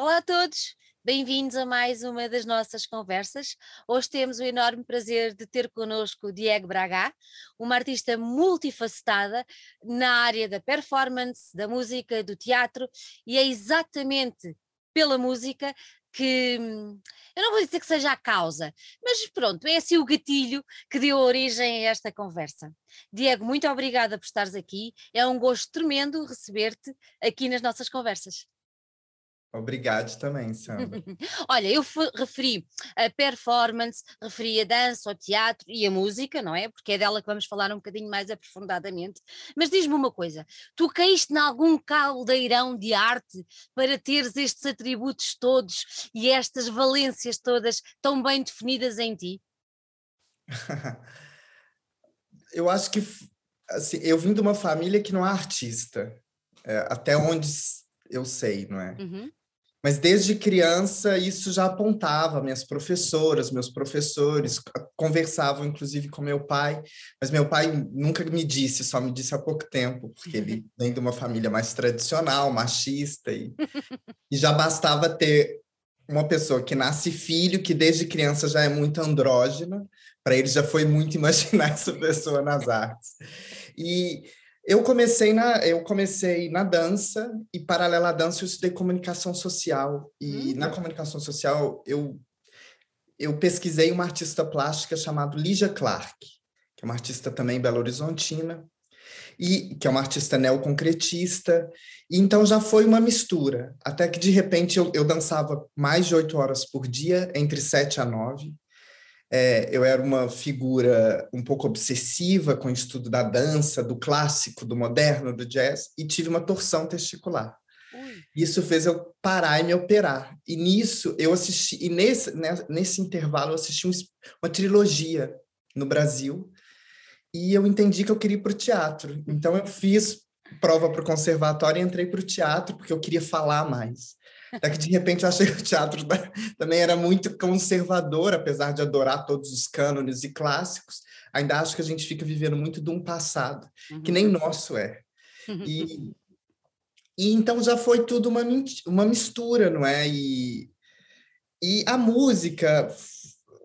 Olá a todos, bem-vindos a mais uma das nossas conversas. Hoje temos o enorme prazer de ter connosco Diego Braga, uma artista multifacetada na área da performance, da música, do teatro, e é exatamente pela música que eu não vou dizer que seja a causa, mas pronto, é assim o gatilho que deu origem a esta conversa. Diego, muito obrigada por estares aqui. É um gosto tremendo receber-te aqui nas nossas conversas. Obrigado também, Sandra. Olha, eu referi a performance, referi a dança, o teatro e a música, não é? Porque é dela que vamos falar um bocadinho mais aprofundadamente. Mas diz-me uma coisa: tu caíste em algum caldeirão de arte para teres estes atributos todos e estas valências todas tão bem definidas em ti? eu acho que assim, eu vim de uma família que não é artista, é, até onde eu sei, não é? Uhum. Mas desde criança isso já apontava, minhas professoras, meus professores conversavam inclusive com meu pai, mas meu pai nunca me disse, só me disse há pouco tempo, porque ele vem de uma família mais tradicional, machista, e, e já bastava ter uma pessoa que nasce filho, que desde criança já é muito andrógena, para ele já foi muito imaginar essa pessoa nas artes. E eu comecei na, eu comecei na dança e paralela à dança eu estudei comunicação social. E hum. na comunicação social eu eu pesquisei uma artista plástica chamada Lígia Clark, que é uma artista também belo horizontina e que é uma artista neoconcretista. E então já foi uma mistura até que de repente eu, eu dançava mais de oito horas por dia entre sete a nove é, eu era uma figura um pouco obsessiva com o estudo da dança, do clássico, do moderno, do jazz, e tive uma torção testicular. Ui. Isso fez eu parar e me operar. E nisso eu assisti, e nesse, né, nesse intervalo eu assisti um, uma trilogia no Brasil, e eu entendi que eu queria ir para o teatro. Então eu fiz prova para o conservatório e entrei para o teatro porque eu queria falar mais. Até que de repente eu achei que o teatro também era muito conservador, apesar de adorar todos os cânones e clássicos. Ainda acho que a gente fica vivendo muito de um passado, uhum. que nem nosso é. E, e então já foi tudo uma, uma mistura, não é? E, e a música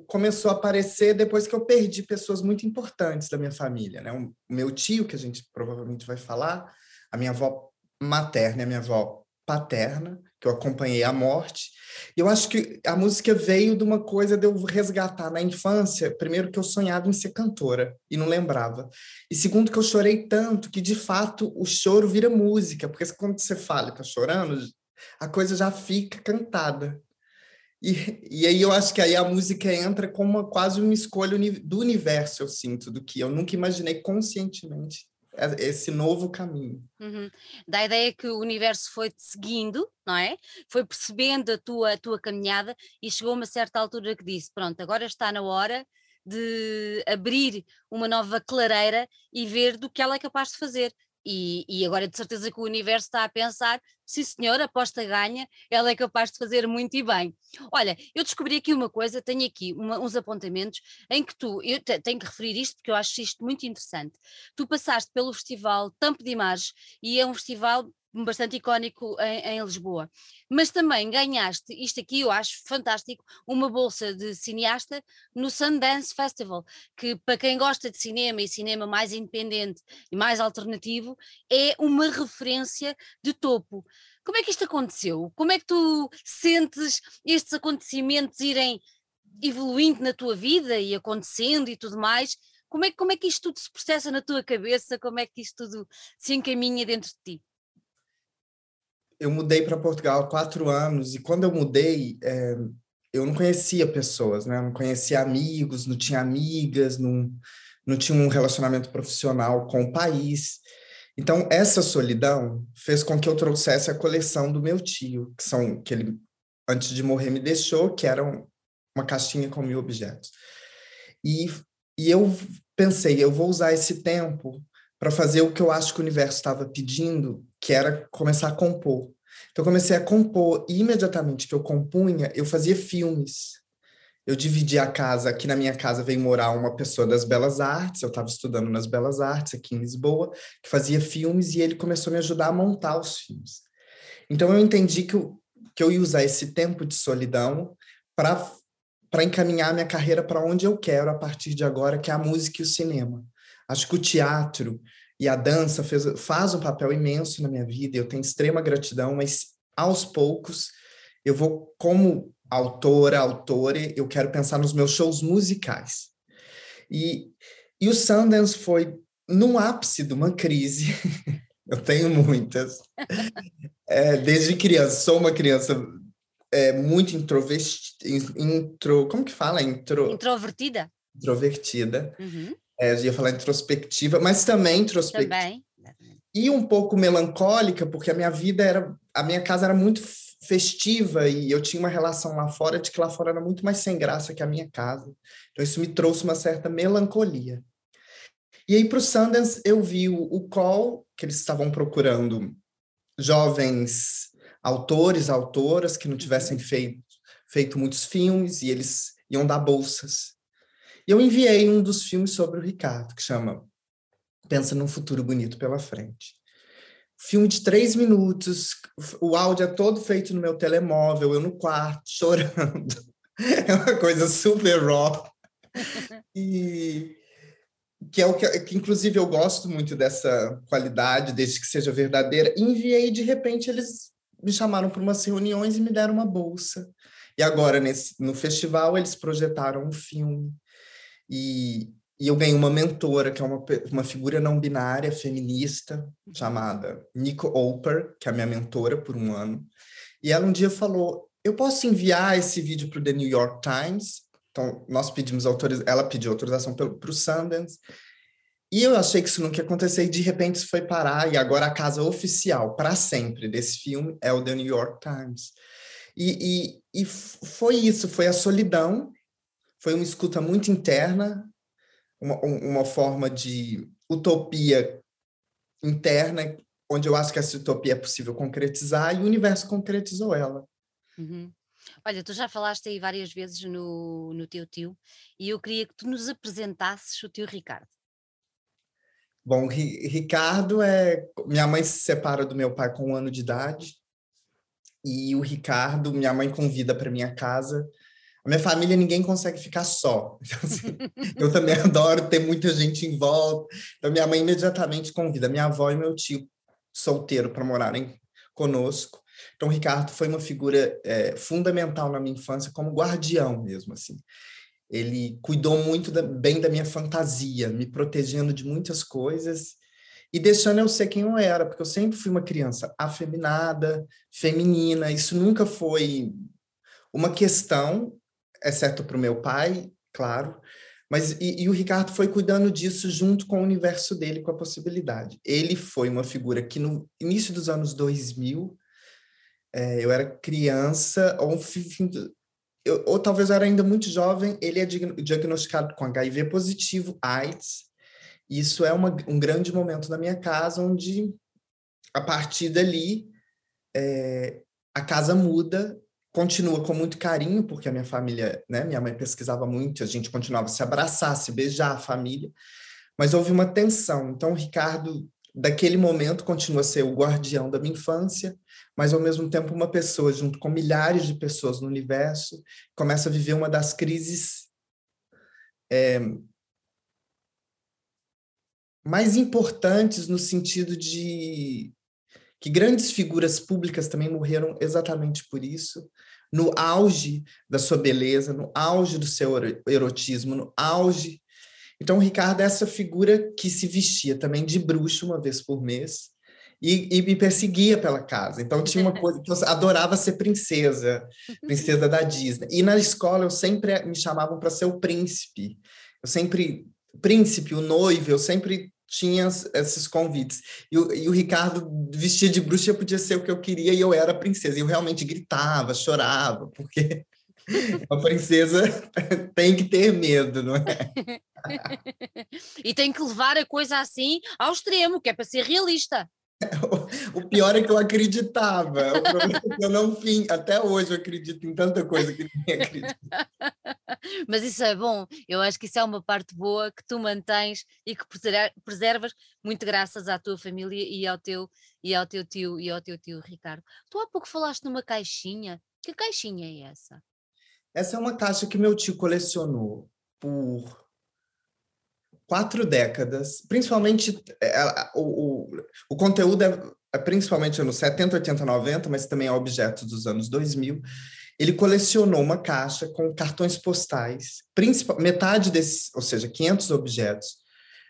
começou a aparecer depois que eu perdi pessoas muito importantes da minha família, né? O meu tio, que a gente provavelmente vai falar, a minha avó materna a minha avó paterna, que eu acompanhei a morte. E eu acho que a música veio de uma coisa de eu resgatar na infância, primeiro que eu sonhava em ser cantora e não lembrava. E segundo que eu chorei tanto que de fato o choro vira música, porque quando você fala e tá chorando, a coisa já fica cantada. E, e aí eu acho que aí a música entra como uma, quase uma escolha do universo, eu sinto, do que eu nunca imaginei conscientemente esse novo caminho. Uhum. Da ideia que o universo foi-te seguindo, não é? Foi percebendo a tua, a tua caminhada e chegou a uma certa altura que disse: Pronto, agora está na hora de abrir uma nova clareira e ver do que ela é capaz de fazer. E, e, agora de certeza que o universo está a pensar, sim senhor, aposta ganha, ela é capaz de fazer muito e bem. Olha, eu descobri aqui uma coisa, tenho aqui uma, uns apontamentos em que tu, eu tenho que referir isto porque eu acho isto muito interessante. Tu passaste pelo festival Tampo de Imagens e é um festival bastante icónico em, em, Lisboa. Mas também ganhaste, isto aqui eu acho fantástico, uma bolsa de cineasta no Sundance Festival, que para quem gosta de cinema e cinema mais independente e mais alternativo, é uma referência de topo. Como é que isto aconteceu? Como é que tu sentes estes acontecimentos irem evoluindo na tua vida e acontecendo e tudo mais? Como é, como é que isto tudo se processa na tua cabeça? Como é que isto tudo se encaminha dentro de ti? Eu mudei para Portugal há quatro anos e quando eu mudei, é, eu não conhecia pessoas, né? Eu não conhecia amigos, não tinha amigas, não, não tinha um relacionamento profissional com o país. Então, essa solidão fez com que eu trouxesse a coleção do meu tio, que são que ele antes de morrer me deixou, que era uma caixinha com mil objetos. E, e eu pensei, eu vou usar esse tempo para fazer o que eu acho que o universo estava pedindo, que era começar a compor. Então, eu comecei a compor, e imediatamente que eu compunha, eu fazia filmes. Eu dividi a casa, aqui na minha casa veio morar uma pessoa das belas artes, eu estava estudando nas belas artes aqui em Lisboa, que fazia filmes, e ele começou a me ajudar a montar os filmes. Então, eu entendi que o, que eu ia usar esse tempo de solidão para para encaminhar minha carreira para onde eu quero a partir de agora, que é a música e o cinema. Acho que o teatro e a dança fez, faz um papel imenso na minha vida, eu tenho extrema gratidão, mas aos poucos eu vou, como autora, autora, eu quero pensar nos meus shows musicais. E, e o Sundance foi no ápice de uma crise, eu tenho muitas, é, desde criança, sou uma criança é, muito introvertida, intro, como que fala? Intro, Introvertida. Introvertida. Uhum. É, eu ia falar introspectiva, mas também introspectiva. Também. E um pouco melancólica, porque a minha vida era, a minha casa era muito festiva e eu tinha uma relação lá fora de que lá fora era muito mais sem graça que a minha casa. Então isso me trouxe uma certa melancolia. E aí para o Sundance eu vi o, o Call, que eles estavam procurando jovens autores, autoras que não tivessem feito, feito muitos filmes e eles iam dar bolsas. E eu enviei um dos filmes sobre o Ricardo, que chama Pensa num Futuro Bonito pela Frente. Filme de três minutos, o áudio é todo feito no meu telemóvel, eu no quarto, chorando. É uma coisa super raw. E que é o que, que, inclusive eu gosto muito dessa qualidade, desde que seja verdadeira. Enviei de repente eles me chamaram para umas reuniões e me deram uma bolsa. E agora nesse, no festival eles projetaram um filme e, e eu ganhei uma mentora, que é uma, uma figura não binária, feminista, chamada Nico Oper, que é a minha mentora por um ano. E ela um dia falou: Eu posso enviar esse vídeo para o The New York Times? Então, nós pedimos autorização, ela pediu autorização para o Sundance. E eu achei que isso nunca ia acontecer, e de repente isso foi parar, e agora a casa oficial, para sempre, desse filme é o The New York Times. E, e, e foi isso, foi a solidão foi uma escuta muito interna, uma, uma forma de utopia interna, onde eu acho que essa utopia é possível concretizar, e o universo concretizou ela. Uhum. Olha, tu já falaste aí várias vezes no, no teu tio, e eu queria que tu nos apresentasses o tio Ricardo. Bom, Ricardo é. Minha mãe se separa do meu pai com um ano de idade, e o Ricardo, minha mãe convida para minha casa a minha família, ninguém consegue ficar só. Então, assim, eu também adoro ter muita gente em volta. Então, minha mãe imediatamente convida minha avó e meu tio solteiro para morarem conosco. Então, o Ricardo foi uma figura é, fundamental na minha infância, como guardião mesmo, assim. Ele cuidou muito da, bem da minha fantasia, me protegendo de muitas coisas e deixando eu ser quem eu era, porque eu sempre fui uma criança afeminada, feminina. Isso nunca foi uma questão exceto para o meu pai, claro, mas e, e, o Ricardo foi cuidando disso junto com o universo dele, com a possibilidade. Ele foi uma figura que no início dos anos 2000, é, eu era criança, ou, eu, ou talvez eu era ainda muito jovem, ele é diagnosticado com HIV positivo, AIDS. Isso é uma, um grande momento na minha casa, onde a partir dali é, a casa muda continua com muito carinho, porque a minha família, né, minha mãe pesquisava muito, a gente continuava a se abraçar, se beijar, a família, mas houve uma tensão. Então, o Ricardo, daquele momento, continua a ser o guardião da minha infância, mas ao mesmo tempo uma pessoa, junto com milhares de pessoas no universo, começa a viver uma das crises é, mais importantes no sentido de que grandes figuras públicas também morreram exatamente por isso, no auge da sua beleza, no auge do seu erotismo, no auge. Então, o Ricardo é essa figura que se vestia também de bruxo uma vez por mês e, e me perseguia pela casa. Então, tinha uma coisa que eu adorava ser princesa, princesa da Disney. E na escola, eu sempre me chamavam para ser o príncipe. Eu sempre, príncipe, o noivo, eu sempre tinha esses convites. E o, e o Ricardo vestia de bruxa podia ser o que eu queria e eu era princesa. E eu realmente gritava, chorava, porque a princesa tem que ter medo, não é? e tem que levar a coisa assim ao extremo, que é para ser realista. O pior é que eu acreditava. O problema é que eu não fim. Até hoje eu acredito em tanta coisa que ninguém acredita. Mas isso é bom, eu acho que isso é uma parte boa que tu mantens e que preservas muito graças à tua família e ao teu e ao teu tio e ao teu tio Ricardo. Tu há pouco falaste numa caixinha. Que caixinha é essa? Essa é uma caixa que meu tio colecionou por quatro décadas, principalmente é, o, o, o conteúdo é, é principalmente anos 70, 80, 90, mas também é objeto dos anos 2000. Ele colecionou uma caixa com cartões postais, metade desses, ou seja, 500 objetos,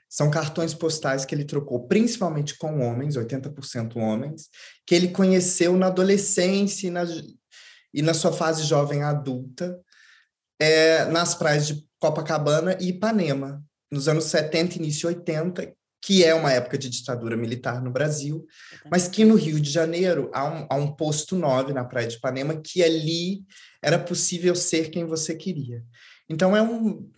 são cartões postais que ele trocou principalmente com homens, 80% homens, que ele conheceu na adolescência e na, e na sua fase jovem adulta, é, nas praias de Copacabana e Ipanema, nos anos 70, início 80, que é uma época de ditadura militar no Brasil, mas que no Rio de Janeiro há um, há um posto 9 na Praia de Ipanema, que ali era possível ser quem você queria. Então é um.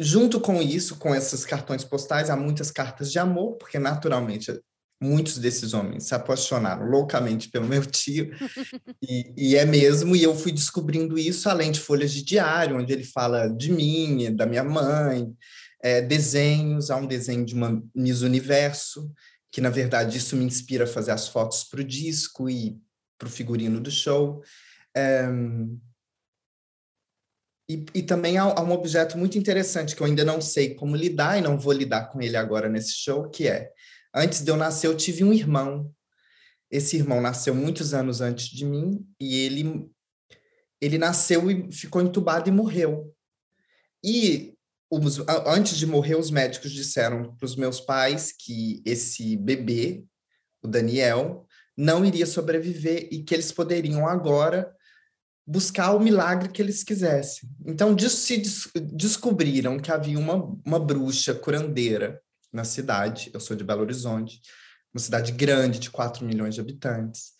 Junto com isso, com esses cartões postais, há muitas cartas de amor, porque naturalmente muitos desses homens se apaixonaram loucamente pelo meu tio, e, e, é mesmo, e eu fui descobrindo isso além de folhas de diário, onde ele fala de mim, da minha mãe, é, desenhos, há um desenho de uma Miss Universo, que na verdade isso me inspira a fazer as fotos para o disco e para o figurino do show. É, e, e, também há, há, um objeto muito interessante que eu ainda não sei como lidar e não vou lidar com ele agora nesse show, que é, antes de eu nascer eu tive um irmão. Esse irmão nasceu muitos anos antes de mim e ele ele nasceu e ficou entubado e morreu. E os, antes de morrer, os médicos disseram para os meus pais que esse bebê, o Daniel, não iria sobreviver e que eles poderiam agora buscar o milagre que eles quisessem. Então, se des descobriram que havia uma, uma bruxa curandeira na cidade, eu sou de Belo Horizonte, uma cidade grande de 4 milhões de habitantes.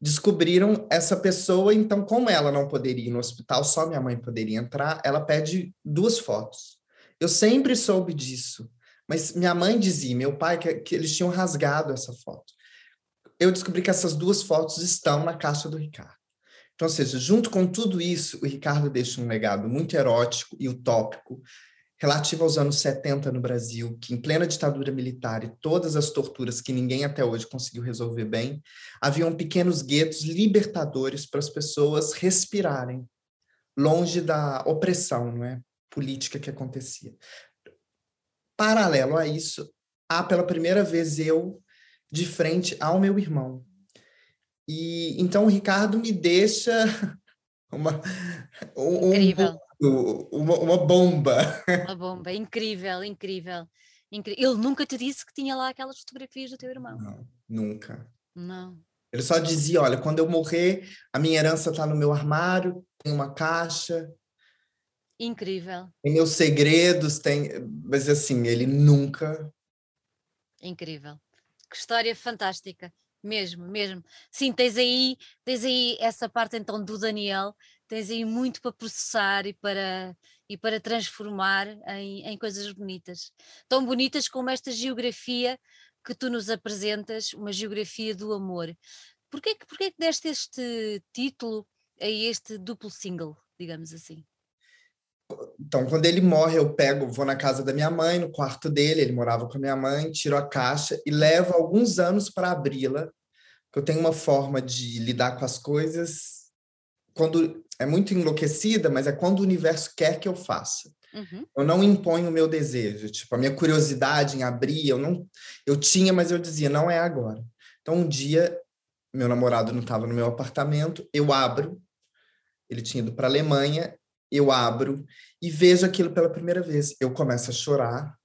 Descobriram essa pessoa, então, como ela não poderia ir no hospital, só minha mãe poderia entrar, ela pede duas fotos. Eu sempre soube disso, mas minha mãe dizia, meu pai, que, que eles tinham rasgado essa foto. Eu descobri que essas duas fotos estão na caixa do Ricardo. Então, ou seja, junto com tudo isso, o Ricardo deixa um legado muito erótico e utópico relativo aos anos 70 no Brasil, que em plena ditadura militar e todas as torturas que ninguém até hoje conseguiu resolver bem, haviam pequenos guetos libertadores para as pessoas respirarem, longe da opressão, não é? Política que acontecia. Paralelo a isso, há pela primeira vez eu de frente ao meu irmão. E então o Ricardo me deixa uma um, incrível. uma, uma bomba. Uma bomba, incrível, incrível. Ele nunca te disse que tinha lá aquelas fotografias do teu irmão? Não, nunca. Não. Ele só dizia: olha, quando eu morrer, a minha herança está no meu armário, tem uma caixa, Incrível. Tem meus segredos, tem. Mas assim, ele nunca. Incrível. Que história fantástica. Mesmo, mesmo. Sim, tens aí, tens aí essa parte então do Daniel, tens aí muito para processar e para, e para transformar em, em coisas bonitas. Tão bonitas como esta geografia que tu nos apresentas, uma geografia do amor. Porquê que, porquê que deste este título a este duplo single, digamos assim? Então, quando ele morre, eu pego, vou na casa da minha mãe, no quarto dele, ele morava com a minha mãe, tiro a caixa e levo alguns anos para abri-la, porque eu tenho uma forma de lidar com as coisas quando é muito enlouquecida, mas é quando o universo quer que eu faça. Uhum. Eu não imponho o meu desejo, tipo, a minha curiosidade em abrir, eu não eu tinha, mas eu dizia, não é agora. Então, um dia meu namorado não estava no meu apartamento, eu abro, ele tinha ido para a Alemanha, eu abro e vejo aquilo pela primeira vez. Eu começo a chorar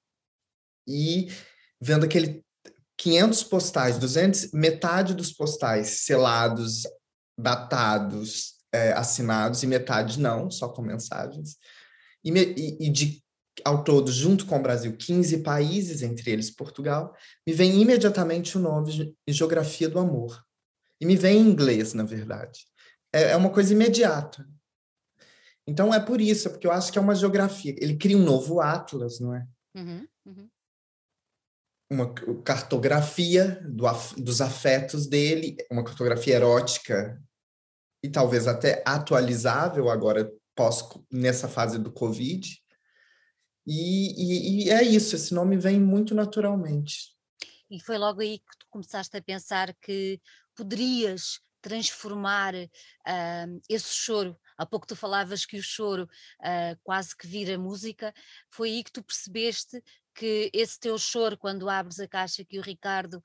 e vendo aquele 500 postais, 200, metade dos postais selados, datados, é, assinados e metade não, só com mensagens. E, e, e, de ao todo, junto com o Brasil, 15 países, entre eles Portugal, me vem imediatamente o nome Geografia do Amor. E me vem em inglês, na verdade. É, é uma coisa imediata. Então é por isso, porque eu acho que é uma geografia. Ele cria um novo atlas, não é? Uhum, uhum. Uma cartografia do, dos afetos dele, uma cartografia erótica e talvez até atualizável agora pós nessa fase do Covid. E, e, e, é isso, esse nome vem muito naturalmente. E foi logo aí que tu começaste a pensar que poderias transformar uh, esse choro. Há pouco tu falavas que o choro uh, quase que vira música. Foi aí que tu percebeste que esse teu choro, quando abres a caixa que o Ricardo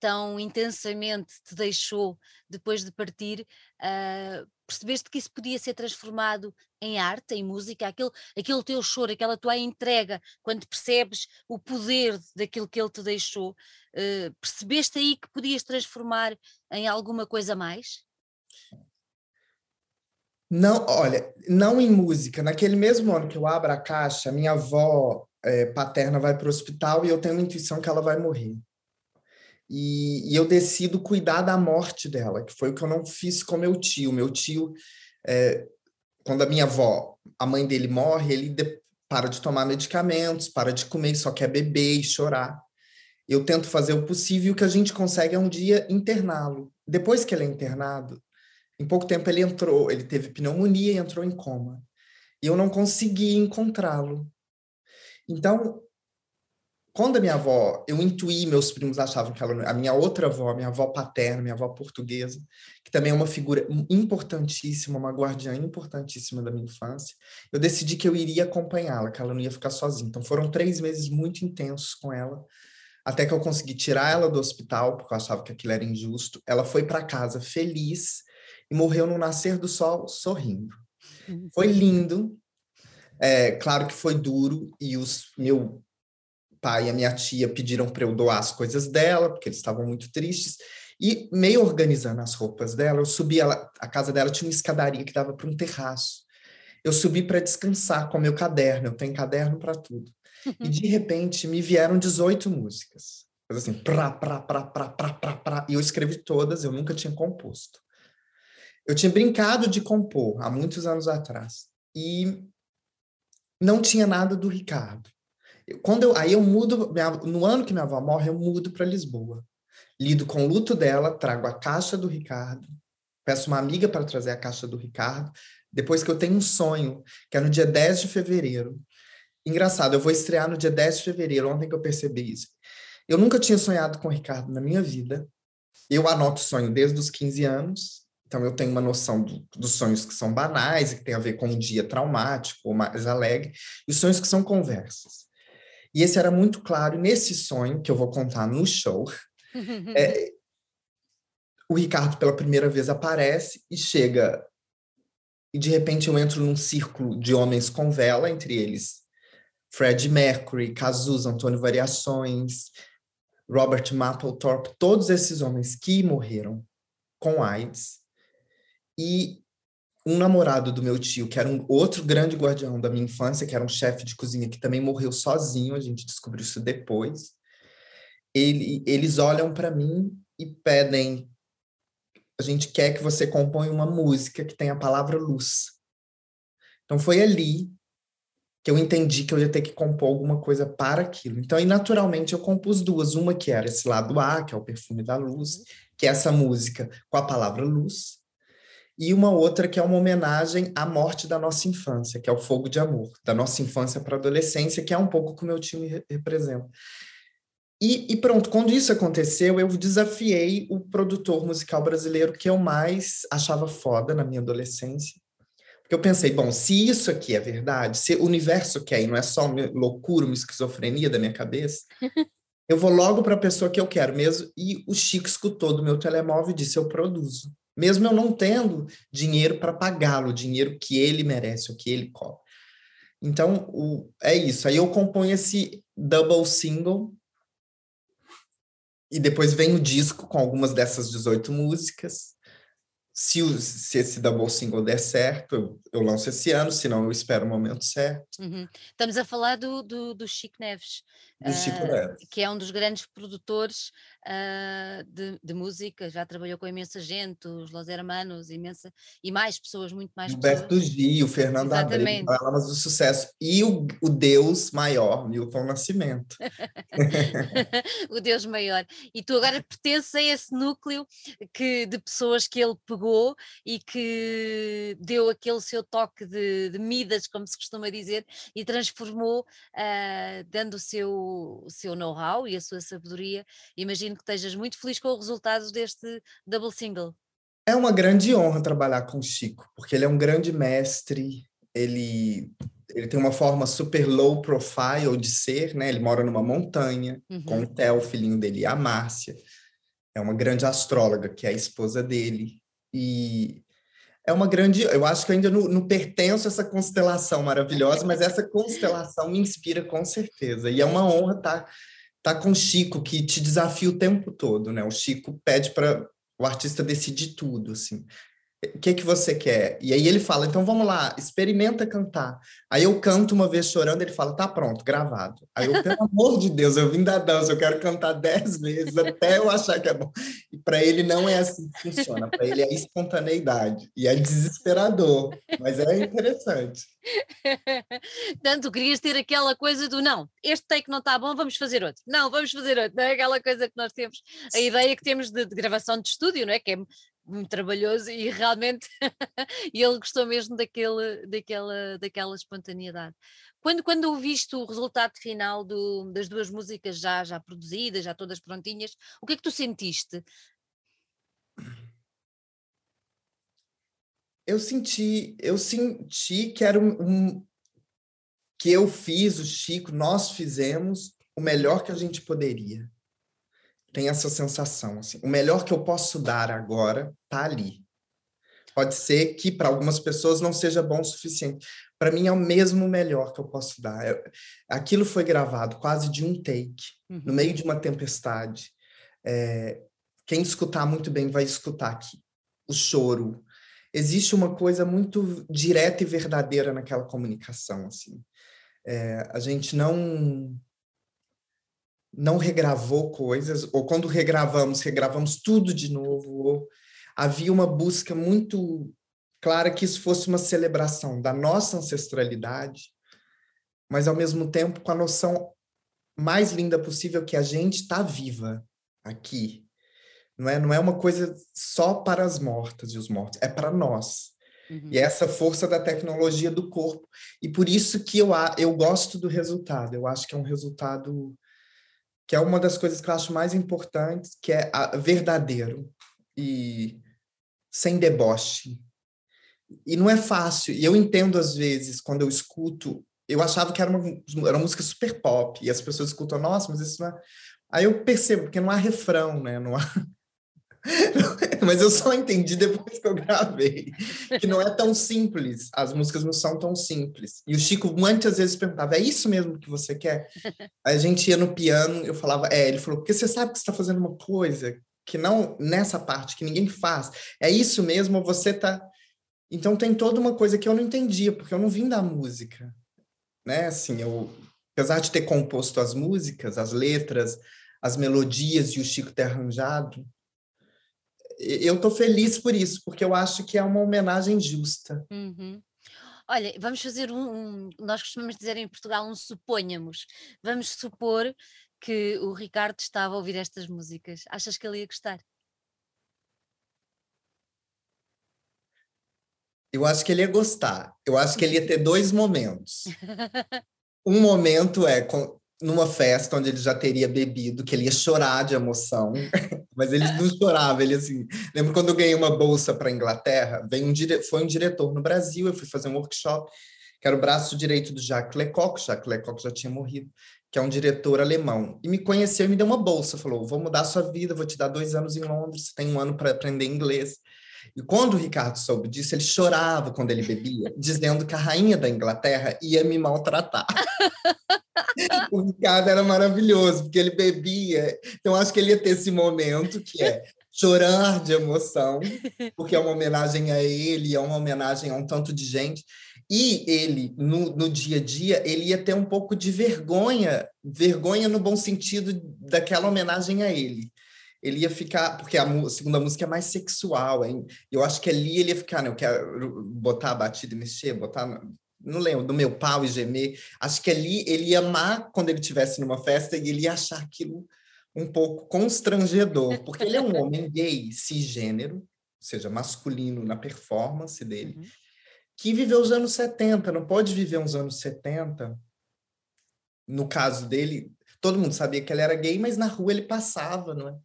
tão intensamente te deixou depois de partir, uh, percebeste que isso podia ser transformado em arte, em música, aquele, aquele teu choro, aquela tua entrega, quando percebes o poder daquilo que ele te deixou, uh, percebeste aí que podias transformar em alguma coisa mais? Não, olha, não em música. Naquele mesmo ano que eu abro a caixa, minha avó é, paterna vai para o hospital e eu tenho uma intuição que ela vai morrer. E, e, eu decido cuidar da morte dela, que foi o que eu não fiz com meu tio. Meu tio, é, quando a minha avó, a mãe dele morre, ele de, para de tomar medicamentos, para de comer, só quer beber e chorar. Eu tento fazer o possível o que a gente consegue é um dia interná-lo. Depois que ele é internado, em pouco tempo ele entrou, ele teve pneumonia e entrou em coma. E eu não consegui encontrá-lo. Então, quando a minha avó, eu intuí, meus primos achavam que ela, a minha outra avó, minha avó paterna, minha avó portuguesa, que também é uma figura importantíssima, uma guardiã importantíssima da minha infância, eu decidi que eu iria acompanhá-la, que ela não ia ficar sozinha. Então foram três meses muito intensos com ela, até que eu consegui tirar ela do hospital, porque eu achava que aquilo era injusto. Ela foi para casa feliz e morreu no nascer do sol sorrindo. Uhum. Foi lindo, é, claro que foi duro e os meu pai e a minha tia pediram para eu doar as coisas dela, porque eles estavam muito tristes. E meio organizando as roupas dela, eu subi ela, a casa dela tinha uma escadaria que dava para um terraço. Eu subi para descansar com meu caderno, eu tenho caderno para tudo. E de repente me vieram 18 músicas. Assim, pra, pra, pra, pra, pra, pra, pra, e eu escrevi todas, eu nunca tinha composto. Eu tinha brincado de compor há muitos anos atrás. E não tinha nada do Ricardo. Quando eu, aí eu mudo, minha, no ano que minha avó morre, eu mudo para Lisboa. Lido com o luto dela, trago a caixa do Ricardo, peço uma amiga para trazer a caixa do Ricardo, depois que eu tenho um sonho, que é no dia 10 de fevereiro. Engraçado, eu vou estrear no dia 10 de fevereiro, ontem que eu percebi isso. Eu nunca tinha sonhado com o Ricardo na minha vida. Eu anoto sonho desde os 15 anos, então eu tenho uma noção do, dos sonhos que são banais, que tem a ver com um dia traumático ou mais alegre, e os sonhos que são conversas. E esse era muito claro. E nesse sonho, que eu vou contar no show, é, o Ricardo pela primeira vez aparece e chega. E de repente eu entro num círculo de homens com vela, entre eles Fred Mercury, Cazuza, Antônio Variações, Robert Mapplethorpe, todos esses homens que morreram com AIDS. E um namorado do meu tio, que era um outro grande guardião da minha infância, que era um chefe de cozinha que também morreu sozinho, a gente descobriu isso depois. Ele, eles olham para mim e pedem: a gente quer que você componha uma música que tenha a palavra luz. Então foi ali que eu entendi que eu ia ter que compor alguma coisa para aquilo. Então, e naturalmente eu compus duas, uma que era esse lado A, que é o perfume da luz, que é essa música com a palavra luz, e uma outra que é uma homenagem à morte da nossa infância, que é o Fogo de Amor, da nossa infância para a adolescência, que é um pouco que o meu time representa. E, e, pronto, quando isso aconteceu, eu desafiei o produtor musical brasileiro que eu mais achava foda na minha adolescência. Porque eu pensei, bom, se isso aqui é verdade, se o universo quer e não é só uma loucura, uma esquizofrenia da minha cabeça, eu vou logo para a pessoa que eu quero mesmo. E o Chico escutou do meu telemóvel e disse: Eu produzo mesmo eu não tendo dinheiro para pagá-lo, o dinheiro que ele merece, o que ele cobra. Então, o, é isso. Aí eu componho esse double single e depois vem o disco com algumas dessas 18 músicas. Se, o, se esse double single der certo, eu, eu lanço esse ano, senão eu espero o momento certo. Uhum. Estamos a falar do, do, do Chico Neves, do Chico uh, Neves, que é um dos grandes produtores uh, de, de, música, já trabalhou com imensa gente, os Los Hermanos, imensa, e mais pessoas, muito mais Gilberto pessoas. Gil, Fernando Abreu, falamos do sucesso. E o, o Deus maior, Milton Nascimento. o Deus maior. E tu agora pertences a esse núcleo que, de pessoas que ele pegou e que deu aquele seu toque de, de Midas, como se costuma dizer, e transformou, uh, dando o seu, o seu know-how e a sua sabedoria. Imagino que estejas muito feliz com o resultado deste double single. É uma grande honra trabalhar com o Chico, porque ele é um grande mestre, ele ele tem uma forma super low profile de ser, né? Ele mora numa montanha uhum. com o Theo, o filhinho dele, e a Márcia. É uma grande astróloga, que é a esposa dele. E é uma grande. Eu acho que ainda não, não pertenço a essa constelação maravilhosa, mas essa constelação me inspira com certeza. E é uma honra estar, estar com o Chico, que te desafia o tempo todo, né? O Chico pede para o artista decidir tudo, assim o que que você quer? E aí ele fala, então vamos lá, experimenta cantar. Aí eu canto uma vez chorando, ele fala, tá pronto, gravado. Aí eu, pelo amor de Deus, eu vim da dança, eu quero cantar dez vezes até eu achar que é bom. E para ele não é assim que funciona, para ele é espontaneidade. E é desesperador, mas é interessante. Tanto querias ter aquela coisa do não, este take não está bom, vamos fazer outro. Não, vamos fazer outro. Não é aquela coisa que nós temos, a ideia que temos de, de gravação de estúdio, não é? Que é muito trabalhoso e realmente ele gostou mesmo daquele, daquela, daquela espontaneidade. Quando, quando ouviste o resultado final do, das duas músicas já, já produzidas, já todas prontinhas, o que é que tu sentiste? Eu senti, eu senti que era um, um que eu fiz, o Chico, nós fizemos o melhor que a gente poderia tem essa sensação. Assim, o melhor que eu posso dar agora está ali. Pode ser que para algumas pessoas não seja bom o suficiente. Para mim é o mesmo melhor que eu posso dar. Eu, aquilo foi gravado quase de um take, uhum. no meio de uma tempestade. É, quem escutar muito bem vai escutar aqui o choro. Existe uma coisa muito direta e verdadeira naquela comunicação. Assim. É, a gente não não regravou coisas, ou quando regravamos, regravamos tudo de novo. Ou havia uma busca muito clara que isso fosse uma celebração da nossa ancestralidade, mas ao mesmo tempo com a noção mais linda possível que a gente está viva aqui. Não é, não é uma coisa só para as mortas e os mortos, é para nós. Uhum. E é essa força da tecnologia do corpo. E por isso que eu, eu gosto do resultado. Eu acho que é um resultado que é uma das coisas que eu acho mais importantes, que é verdadeiro e sem deboche. E não é fácil. E eu entendo às vezes quando eu escuto, eu achava que era uma, era uma música super pop e as pessoas escutam, nossa, mas isso não é. Aí eu percebo porque não há refrão, né? Não há Mas eu só entendi depois que eu gravei que não é tão simples. As músicas não são tão simples. E o Chico muitas vezes perguntava: é isso mesmo que você quer? A gente ia no piano, eu falava: é. Ele falou: porque você sabe que está fazendo uma coisa que não nessa parte que ninguém faz. É isso mesmo? Você tá. Então tem toda uma coisa que eu não entendia, porque eu não vim da música. Né? Assim, eu, apesar de ter composto as músicas, as letras, as melodias e o Chico ter arranjado, eu estou feliz por isso, porque eu acho que é uma homenagem justa. Uhum. Olha, vamos fazer um, um, Nós costumamos dizer em Portugal um suponhamos. Vamos supor que o Ricardo estava a ouvir estas músicas. Achas que ele ia gostar? Eu acho que ele ia gostar. Eu acho que ele ia ter dois momentos. Um momento é numa festa onde ele já teria bebido, que ele ia chorar de emoção, mas ele não chorava, ele assim, lembro quando eu ganhei uma bolsa para a Inglaterra, veio um dire... foi um diretor no Brasil, eu fui fazer um workshop, que era o braço direito do Jacques Lecoq, Jacques Lecoq já tinha morrido, que é um diretor alemão, e me conheceu e me deu uma bolsa, falou, vou mudar a sua vida, vou te dar dois anos em Londres, você tem um ano para aprender inglês, e quando o Ricardo soube disso, ele chorava quando ele bebia, dizendo que a rainha da Inglaterra ia me maltratar. o Ricardo era maravilhoso, porque ele bebia. Então, acho que ele ia ter esse momento que é chorar de emoção, porque é uma homenagem a ele, é uma homenagem a um tanto de gente. E ele, no, no dia a dia, ele ia ter um pouco de vergonha, vergonha no bom sentido daquela homenagem a ele. ele ia ficar, porque a segunda música é mais sexual, hein? Eu acho que ali ele ia ficar, né? Eu quero botar a batida e mexer, botar, não lembro, do meu pau e gemer. Acho que ali ele ia amar quando ele estivesse numa festa e ele ia achar aquilo um pouco constrangedor, porque ele é um homem gay, cisgênero, ou seja, masculino na performance dele, uhum. Que viveu os anos 70, não pode viver uns anos 70. No caso dele, todo mundo sabia que ele era gay, mas na rua ele passava, não é?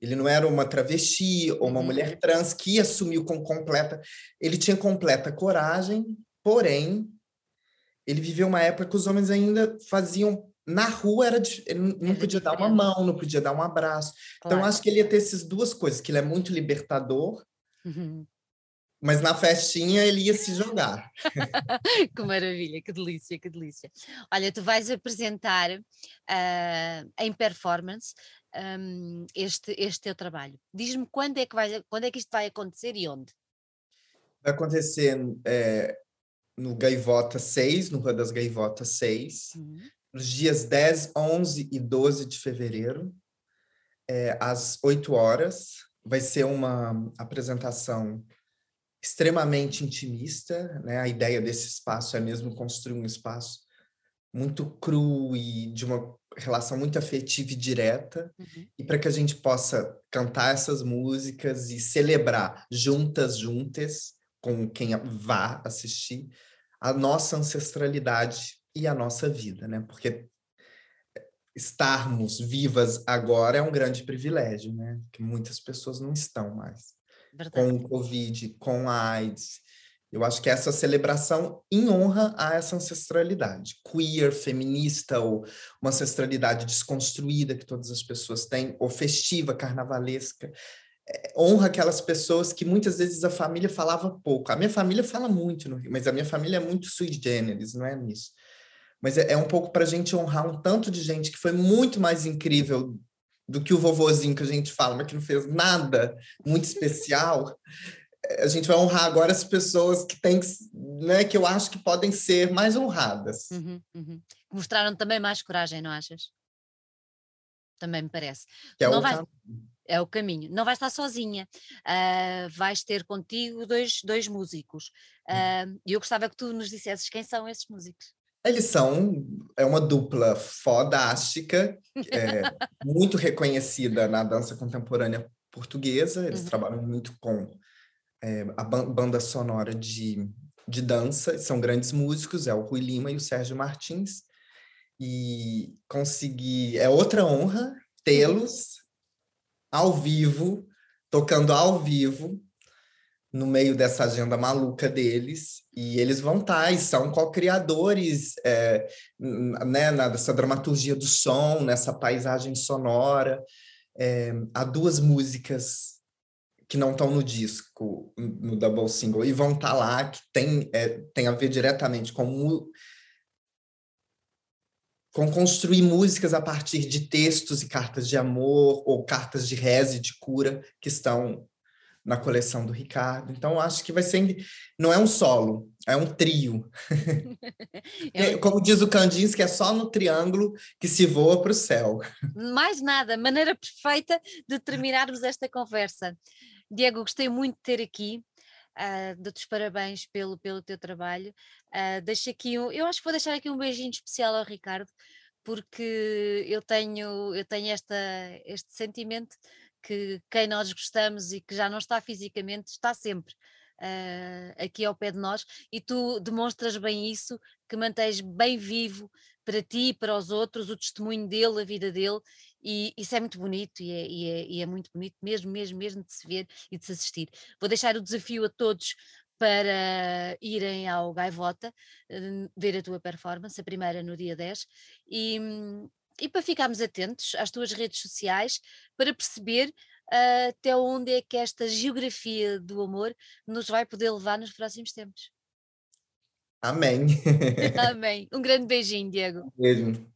Ele não era uma travesti ou uma uhum. mulher trans que assumiu com completa. Ele tinha completa coragem, porém, ele viveu uma época que os homens ainda faziam. Na rua era ele não era podia diferente. dar uma mão, não podia dar um abraço. Claro. Então, acho que ele ia ter essas duas coisas: que ele é muito libertador, uhum. Mas na festinha ele ia se jogar. que maravilha, que delícia, que delícia. Olha, tu vais apresentar uh, em performance um, este, este teu trabalho. Diz-me quando, é que vai, quando é que isto vai acontecer e onde? Vai acontecer é, no Gaivota 6, no Rua das Gaivotas 6, uhum. nos dias 10, 11 e 12 de fevereiro, é, às 8 horas. Vai ser uma apresentação extremamente intimista, né? A ideia desse espaço é mesmo construir um espaço muito cru e de uma relação muito afetiva e direta, uhum. e para que a gente possa cantar essas músicas e celebrar juntas, juntas, com quem vá assistir, a nossa ancestralidade e a nossa vida, né? Porque estarmos vivas agora é um grande privilégio, né? Que muitas pessoas não estão mais. Verdade. Com o Covid, com a AIDS, eu acho que essa celebração em honra a essa ancestralidade queer, feminista, ou uma ancestralidade desconstruída que todas as pessoas têm, ou festiva, carnavalesca, é, honra aquelas pessoas que muitas vezes a família falava pouco. A minha família fala muito, mas a minha família é muito sui generis, não é nisso. Mas é, é um pouco para a gente honrar um tanto de gente que foi muito mais incrível do que o vovozinho que a gente fala, mas que não fez nada muito especial a gente vai honrar agora as pessoas que têm, né, que eu acho que podem ser mais honradas. Uhum, uhum. Mostraram também mais coragem, não achas? Também me parece. Que é, não o vai... é o caminho. Não vais estar sozinha. Uh, vais ter contigo dois, dois músicos. E uh, eu gostava que tu nos dissesses quem são esses músicos. Eles são é uma dupla fodástica, é, muito reconhecida na dança contemporânea portuguesa. Eles uhum. trabalham muito com é, a banda sonora de, de dança, são grandes músicos, é o Rui Lima e o Sérgio Martins, e conseguir, é outra honra tê-los ao vivo, tocando ao vivo, no meio dessa agenda maluca deles, e eles vão estar, tá, e são co-criadores é, né, nessa dramaturgia do som, nessa paisagem sonora. É, há duas músicas que não estão no disco, no double single, e vão estar tá lá, que tem, é, tem a ver diretamente com, com construir músicas a partir de textos e cartas de amor, ou cartas de reze, de cura, que estão na coleção do Ricardo. Então, acho que vai ser. Não é um solo, é um trio. é, como diz o Candins, que é só no triângulo que se voa para o céu. Mais nada, maneira perfeita de terminarmos esta conversa. Diego, gostei muito de ter aqui. Uh, Dou-te os parabéns pelo, pelo teu trabalho. Uh, deixo aqui um, eu acho que vou deixar aqui um beijinho especial ao Ricardo, porque eu tenho, eu tenho esta, este sentimento que quem nós gostamos e que já não está fisicamente está sempre uh, aqui ao pé de nós e tu demonstras bem isso, que mantens bem vivo para ti e para os outros o testemunho dele, a vida dele e isso é muito bonito e é, e, é, e é, muito bonito mesmo, mesmo, mesmo de se ver e de se assistir. Vou deixar o desafio a todos para irem ao Gaivota, uh, ver a tua performance, a primeira no dia 10, e, e para ficarmos atentos às tuas redes sociais para perceber uh, até onde é que esta geografia do amor nos vai poder levar nos próximos tempos. Amém. Amém. Um grande beijinho, Diego. Beijo.